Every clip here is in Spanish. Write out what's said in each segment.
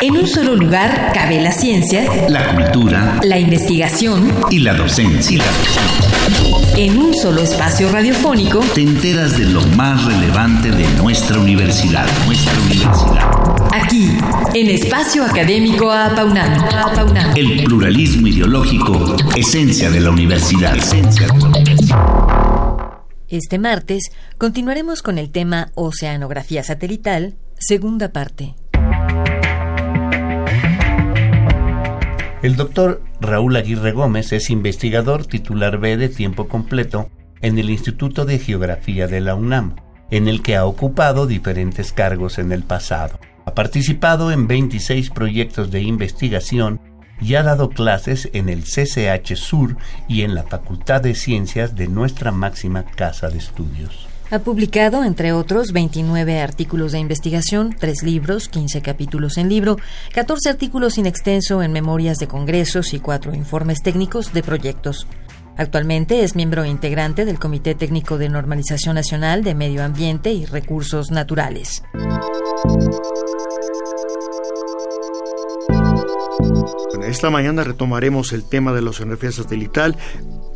En un solo lugar cabe la ciencia, la cultura, la investigación y la docencia. En un solo espacio radiofónico te enteras de lo más relevante de nuestra universidad, nuestra universidad. Aquí, en Espacio Académico Apaunam. El pluralismo ideológico, esencia de la universidad. Esencia de la universidad. Este martes continuaremos con el tema Oceanografía satelital, segunda parte. El doctor Raúl Aguirre Gómez es investigador titular B de tiempo completo en el Instituto de Geografía de la UNAM, en el que ha ocupado diferentes cargos en el pasado. Ha participado en 26 proyectos de investigación y ha dado clases en el CCH Sur y en la Facultad de Ciencias de nuestra máxima casa de estudios. Ha publicado, entre otros, 29 artículos de investigación, 3 libros, 15 capítulos en libro, 14 artículos in extenso en memorias de congresos y 4 informes técnicos de proyectos. Actualmente es miembro integrante del Comité Técnico de Normalización Nacional de Medio Ambiente y Recursos Naturales. Esta mañana retomaremos el tema de la oceanografía satelital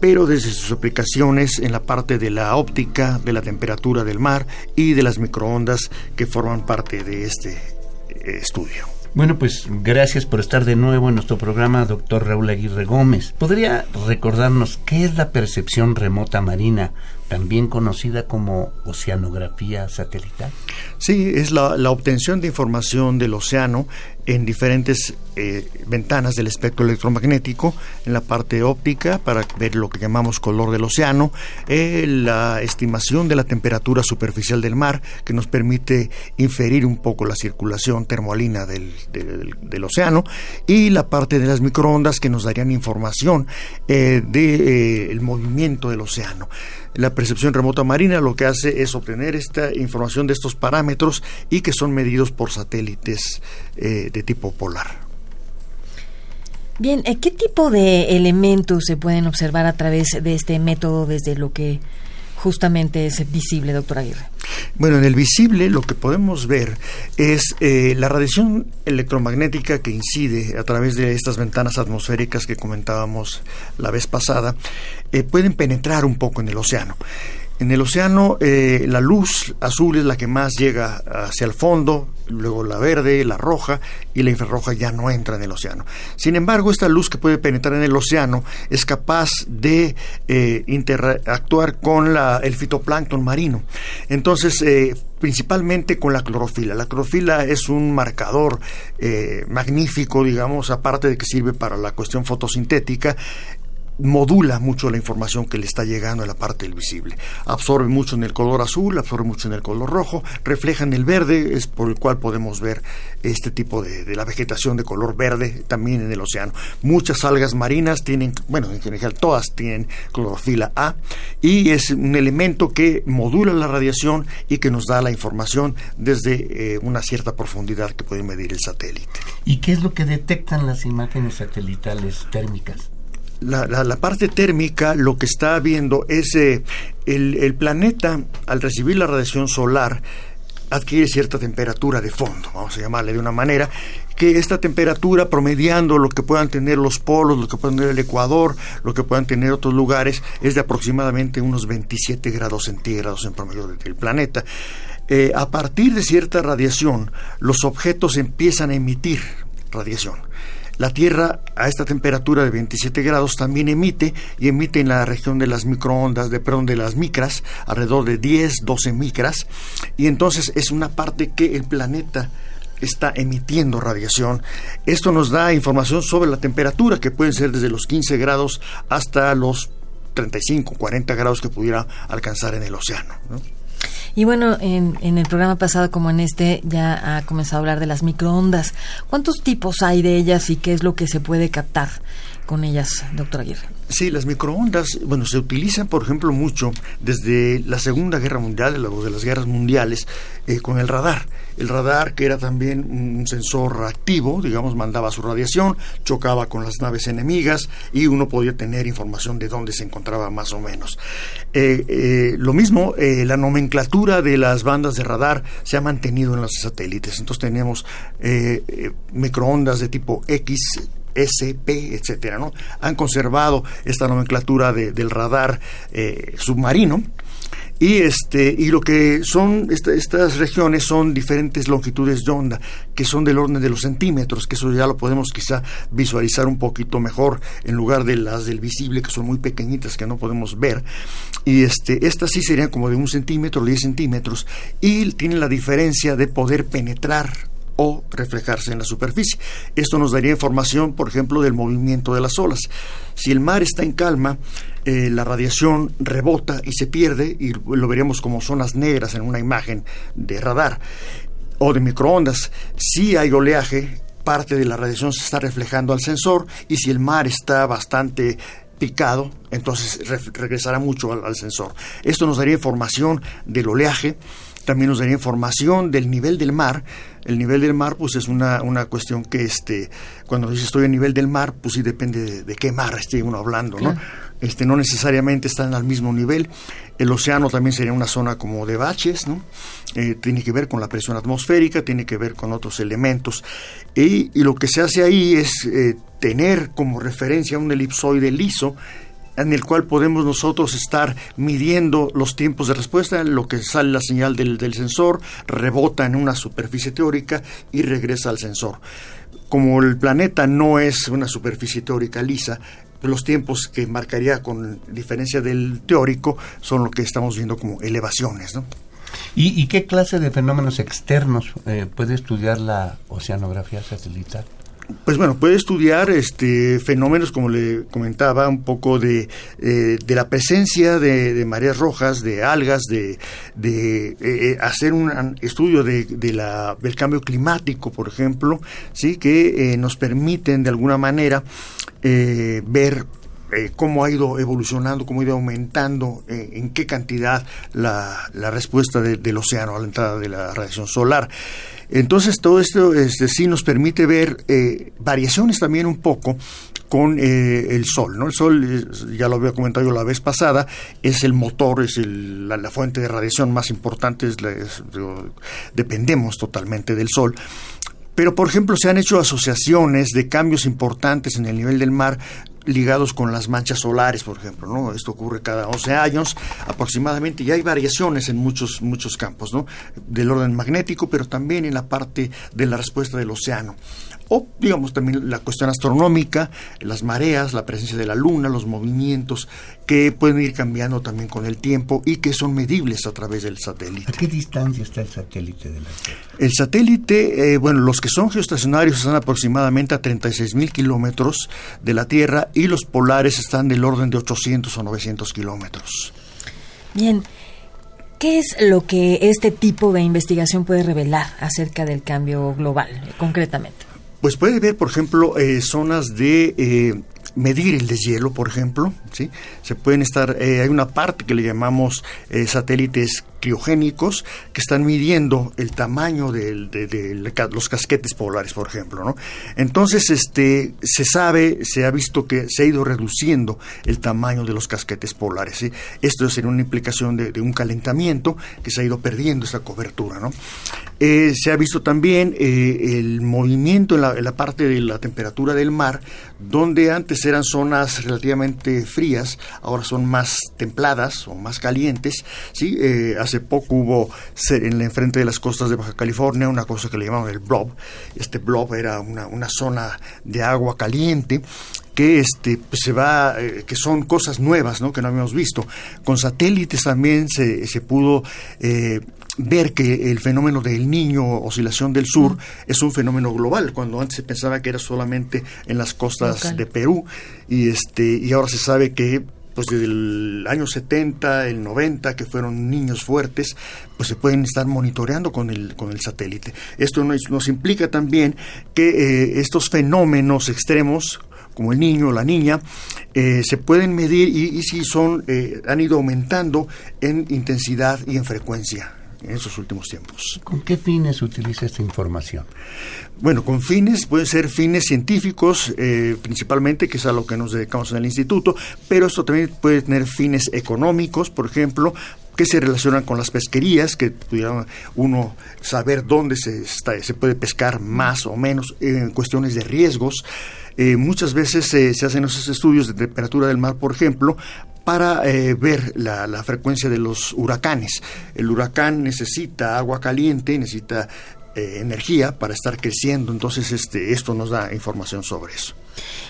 pero desde sus aplicaciones en la parte de la óptica, de la temperatura del mar y de las microondas que forman parte de este eh, estudio. Bueno, pues gracias por estar de nuevo en nuestro programa, doctor Raúl Aguirre Gómez. ¿Podría recordarnos qué es la percepción remota marina, también conocida como oceanografía satelital? Sí, es la, obtención de información del océano en diferentes eh, ventanas del espectro electromagnético, en la parte óptica para ver lo que llamamos color del océano, eh, la estimación de la temperatura superficial del mar que nos permite inferir un poco la circulación termoalina del, del, océano y la parte de las microondas que nos darían información eh, del movimiento del océano. La percepción remota marina lo que hace es obtener esta información de estos parámetros y que son medidos por satélites eh, de tipo polar. Bien, eh, ¿qué tipo de elementos se pueden observar a través de este método desde lo que justamente es visible, doctor Aguirre? Bueno, en el visible lo que podemos ver es eh, la radiación electromagnética que incide a través de estas ventanas atmosféricas que comentábamos la vez pasada, eh, pueden penetrar un poco en el océano. En el océano eh, la luz azul es la que más llega hacia el fondo, luego la verde, la roja y la infrarroja ya no entra en el océano. Sin embargo, esta luz que puede penetrar en el océano es capaz de eh, interactuar con la, el fitoplancton marino. Entonces, eh, principalmente con la clorofila. La clorofila es un marcador magnífico, digamos, aparte de que sirve para la cuestión fotosintética, modula mucho la información que le está llegando a la parte del visible. Absorbe mucho en el color azul, absorbe mucho en el color rojo, refleja en el verde, es por el cual podemos ver este tipo de, la vegetación de color verde también en el océano. Muchas algas marinas tienen, bueno, en general todas tienen clorofila A y es un elemento que modula la radiación y que nos da la información desde eh, una cierta profundidad que puede medir el satélite. ¿Y qué es lo que detectan las imágenes satelitales térmicas? La, parte térmica lo que está viendo es eh, el, planeta al recibir la radiación solar adquiere cierta temperatura de fondo, vamos a llamarle de una manera, que esta temperatura promediando lo que puedan tener los polos, lo que puedan tener el Ecuador, lo que puedan tener otros lugares, es de aproximadamente unos 27 grados centígrados en promedio del planeta. Eh, a partir de cierta radiación, los objetos empiezan a emitir radiación. La Tierra a esta temperatura de 27 grados también emite y emite en la región de las microondas, de perdón, de las micras, alrededor de 10, 12 micras, y entonces es una parte que el planeta está emitiendo radiación. Esto nos da información sobre la temperatura, que pueden ser desde los 15 grados hasta los 35, 40 grados que pudiera alcanzar en el océano. Y bueno, en, en, el programa pasado como en este ya ha comenzado a hablar de las microondas. ¿Cuántos tipos hay de ellas y qué es lo que se puede captar con ellas, doctor Aguirre? Sí, las microondas, bueno, se utilizan, por ejemplo, mucho desde la Segunda Guerra Mundial, de las guerras mundiales, eh, con el radar. El radar que era también un sensor activo, digamos, mandaba su radiación, chocaba con las naves enemigas y uno podía tener información de dónde se encontraba más o menos. Eh, eh, lo mismo, eh, la nomenclatura de las bandas de radar se ha mantenido en los satélites. Entonces tenemos microondas de tipo X, SP, etcétera, ¿no? Han conservado esta nomenclatura del radar submarino y este y lo que son estas regiones son diferentes longitudes de onda que son del orden de los centímetros que eso ya lo podemos quizá visualizar un poquito mejor en lugar de las del visible que son muy pequeñitas que no podemos ver. Y este estas sí serían como de un centímetro 10 centímetros y tienen la diferencia de poder penetrar o reflejarse en la superficie. Esto nos daría información, por ejemplo, del movimiento de las olas. Si el mar está en calma, eh, la radiación rebota y se pierde, y lo veríamos como zonas negras en una imagen de radar o de microondas. Si hay oleaje, parte de la radiación se está reflejando al sensor, y si el mar está bastante picado, entonces regresará mucho al, sensor. Esto nos daría información del oleaje, también nos daría información del nivel del mar. El nivel del mar, pues es una, una cuestión que, este, cuando dice estoy a nivel del mar, pues sí depende de, qué mar esté uno hablando, ¿no? Este, no necesariamente están al mismo nivel. El océano también sería una zona como de baches, ¿no? Eh, tiene que ver con la presión atmosférica, tiene que ver con otros elementos. Y, lo que se hace ahí es eh, tener como referencia un elipsoide liso en el cual podemos nosotros estar midiendo los tiempos de respuesta, lo que sale la señal del, sensor, rebota en una superficie teórica y regresa al sensor. Como el planeta no es una superficie teórica lisa, los tiempos que marcaría con diferencia del teórico son lo que estamos viendo como elevaciones. ¿no? ¿Y, qué clase de fenómenos externos eh, puede estudiar la oceanografía satelital? Pues bueno, puede estudiar este fenómenos, como le comentaba, un poco de, eh, de la presencia de, mareas rojas, de algas, de, de eh, eh, hacer un estudio de, de, la, del cambio climático, por ejemplo, sí que nos permiten de alguna manera ver cómo ha ido evolucionando, cómo ha ido aumentando, en qué cantidad la, la respuesta del océano a la entrada de la radiación solar. Entonces todo esto este, sí nos permite ver eh, variaciones también un poco con eh, el sol. ¿no? El sol, ya lo había comentado yo la vez pasada, es el motor, es la, fuente de radiación más importante, dependemos totalmente del sol. Pero, por ejemplo, se han hecho asociaciones de cambios importantes en el nivel del mar ligados con las manchas solares, por ejemplo, ¿no? Esto ocurre cada 11 años aproximadamente y hay variaciones en muchos muchos campos, ¿no? Del orden magnético, pero también en la parte de la respuesta del océano o digamos también la cuestión astronómica, las mareas, la presencia de la luna, los movimientos que pueden ir cambiando también con el tiempo y que son medibles a través del satélite. ¿A qué distancia está el satélite de la Tierra? El satélite, eh, bueno, los que son geoestacionarios están aproximadamente a 36 mil kilómetros de la Tierra y los polares están del orden de 800 o 900 kilómetros. Bien. ¿Qué es lo que este tipo de investigación puede revelar acerca del cambio global, concretamente? Pues puede ver, por ejemplo, eh, zonas de eh, medir el deshielo, por ejemplo, ¿sí? Se pueden estar, eh, hay una parte que le llamamos satélites criogénicos que están midiendo el tamaño de, los casquetes polares, por ejemplo, ¿no? Entonces, este, se sabe, se ha visto que se ha ido reduciendo el tamaño de los casquetes polares. Esto sería una implicación de, un calentamiento que se ha ido perdiendo esa cobertura, ¿no? Eh, se ha visto también eh, el movimiento en la, parte de la temperatura del mar, donde antes eran zonas relativamente frías, ahora son más templadas o más calientes, ¿sí? Eh, hace poco hubo en la enfrente de las costas de Baja California una cosa que le llamaban el blob. Este blob era una, una zona de agua caliente que este pues se va eh, que son cosas nuevas ¿no? que no habíamos visto con satélites también se, se pudo eh, ver que el fenómeno del niño oscilación del sur es un fenómeno global cuando antes se pensaba que era solamente en las costas de Perú y este y ahora se sabe que pues desde el año 70, el 90, que fueron niños fuertes, pues se pueden estar monitoreando con el, con el satélite. Esto nos, implica también que eh, estos fenómenos extremos, como el niño o la niña, eh, se pueden medir y, y si son, eh, han ido aumentando en intensidad y en frecuencia en esos últimos tiempos. ¿Con qué fines utiliza esta información? Bueno, con fines, pueden ser fines científicos eh, principalmente, que es a lo que nos dedicamos en el instituto, pero esto también puede tener fines económicos, por ejemplo, que se relacionan con las pesquerías, que pudiera uno saber dónde se, está, se puede pescar más o menos, en cuestiones de riesgos. Eh, muchas veces se hacen esos estudios de temperatura del mar, por ejemplo, para eh, ver la, frecuencia de los huracanes. El huracán necesita agua caliente, necesita eh, energía para estar creciendo, entonces este, esto nos da información sobre eso.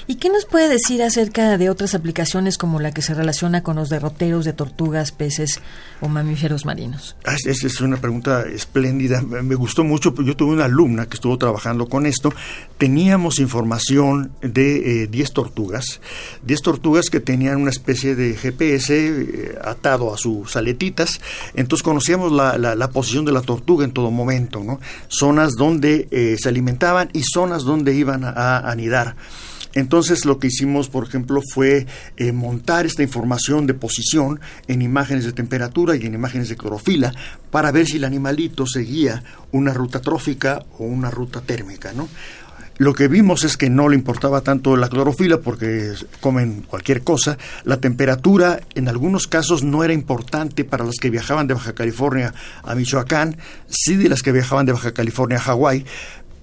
¿Y qué nos puede decir acerca de otras aplicaciones como la que se relaciona con los derroteros de tortugas, peces o mamíferos marinos? Ah, esa es una pregunta espléndida. Me gustó mucho. Yo tuve una alumna que estuvo trabajando con esto. Teníamos información de 10 eh, tortugas. 10 tortugas que tenían una especie de GPS eh, atado a sus aletitas. Entonces conocíamos la, posición de la tortuga en todo momento. ¿no? Zonas donde eh, se alimentaban y zonas donde iban a anidar. Entonces lo que hicimos, por ejemplo, fue eh, montar esta información de posición en imágenes de temperatura y en imágenes de clorofila para ver si el animalito seguía una ruta trófica o una ruta térmica, ¿no? Lo que vimos es que no le importaba tanto la clorofila porque comen cualquier cosa. La temperatura en algunos casos no era importante para las que viajaban de Baja California a Michoacán, sí de las que viajaban de Baja California a Hawái,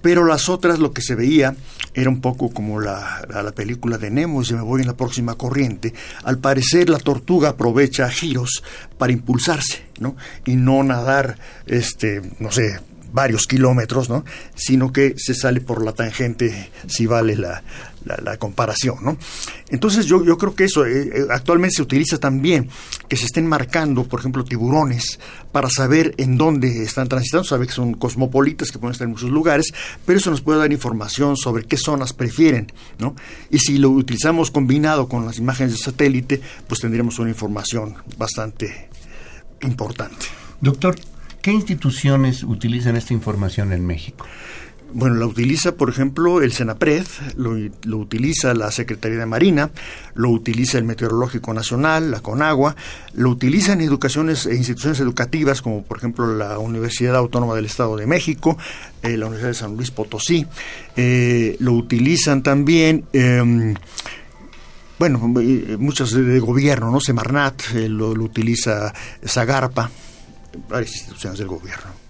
pero las otras lo que se veía era un poco como la, la, película de Nemo y se me voy en la próxima corriente. Al parecer la tortuga aprovecha giros para impulsarse, ¿no? Y no nadar, este, no sé, varios kilómetros, ¿no? Sino que se sale por la tangente si vale la, la, comparación, ¿no? Entonces yo, yo creo que eso eh, eh, actualmente se utiliza también, que se estén marcando, por ejemplo, tiburones para saber en dónde están transitando, sabe que son cosmopolitas que pueden estar en muchos lugares, pero eso nos puede dar información sobre qué zonas prefieren, ¿no? Y si lo utilizamos combinado con las imágenes de satélite, pues tendríamos una información bastante importante. Doctor, ¿Qué instituciones utilizan esta información en México? Bueno, la utiliza, por ejemplo, el Senapred, lo, utiliza la Secretaría de Marina, lo utiliza el Meteorológico Nacional, la CONAGUA, lo utilizan educaciones e instituciones educativas como, por ejemplo, la Universidad Autónoma del Estado de México, eh, la Universidad de San Luis Potosí, eh, lo utilizan también. Em, bueno, muchas de gobierno, ¿no? Semarnat, eh, lo, lo utiliza Zagarpa, varias instituciones del gobierno.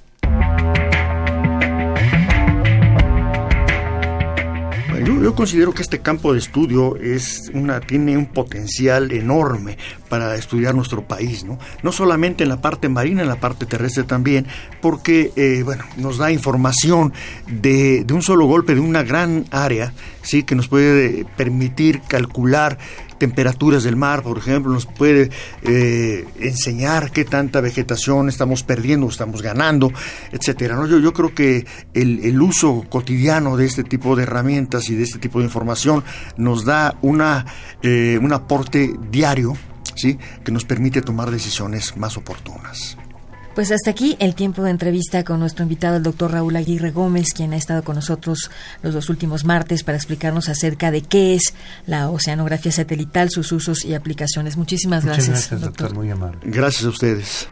yo, considero que este campo de estudio es una, tiene un potencial enorme para estudiar nuestro país, ¿no? No solamente en la parte marina, en la parte terrestre también, porque, eh, bueno, nos da información de, de, un solo golpe, de una gran área, ¿sí? Que nos puede permitir calcular temperaturas del mar, por ejemplo, nos puede eh, enseñar qué tanta vegetación estamos perdiendo, estamos ganando, etcétera. ¿no? Yo, yo creo que el, uso cotidiano de este tipo de herramientas y de este tipo de información nos da una, eh, un aporte diario ¿sí? que nos permite tomar decisiones más oportunas. Pues hasta aquí el tiempo de entrevista con nuestro invitado, el doctor Raúl Aguirre Gómez, quien ha estado con nosotros los dos últimos martes para explicarnos acerca de qué es la oceanografía satelital, sus usos y aplicaciones. Muchísimas gracias, gracias doctor. Muy amable. Gracias a ustedes.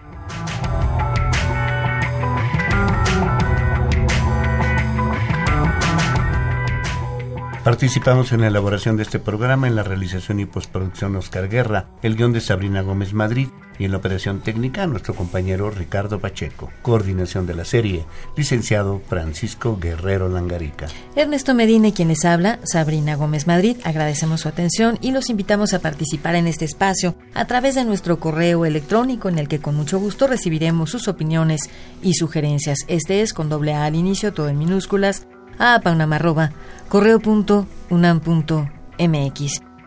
Participamos en la elaboración de este programa, en la realización y postproducción Oscar Guerra, el guion de Sabrina Gómez Madrid y en la operación técnica nuestro compañero Ricardo Pacheco. Coordinación de la serie, licenciado Francisco Guerrero Langarica. Ernesto Medina y quienes habla, Sabrina Gómez Madrid, agradecemos su atención y los invitamos a participar en este espacio a través de nuestro correo electrónico en el que con mucho gusto recibiremos sus opiniones y sugerencias. Este es con doble A al inicio, todo en minúsculas, a correo.unam.mx.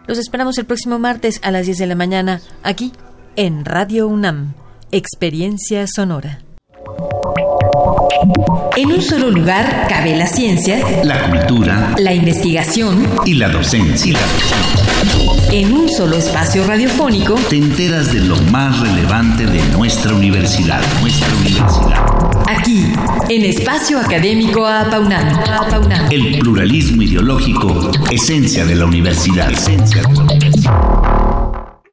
Los esperamos el próximo martes a las 10 de la mañana aquí en Radio UNAM. Experiencia sonora. En un solo lugar cabe la ciencia, la cultura, la investigación y la docencia. En un solo espacio radiofónico te enteras de lo más relevante de nuestra universidad, nuestra universidad. Aquí, en Espacio Académico Apaunam. El pluralismo ideológico, esencia de la universidad. Esencia de la universidad.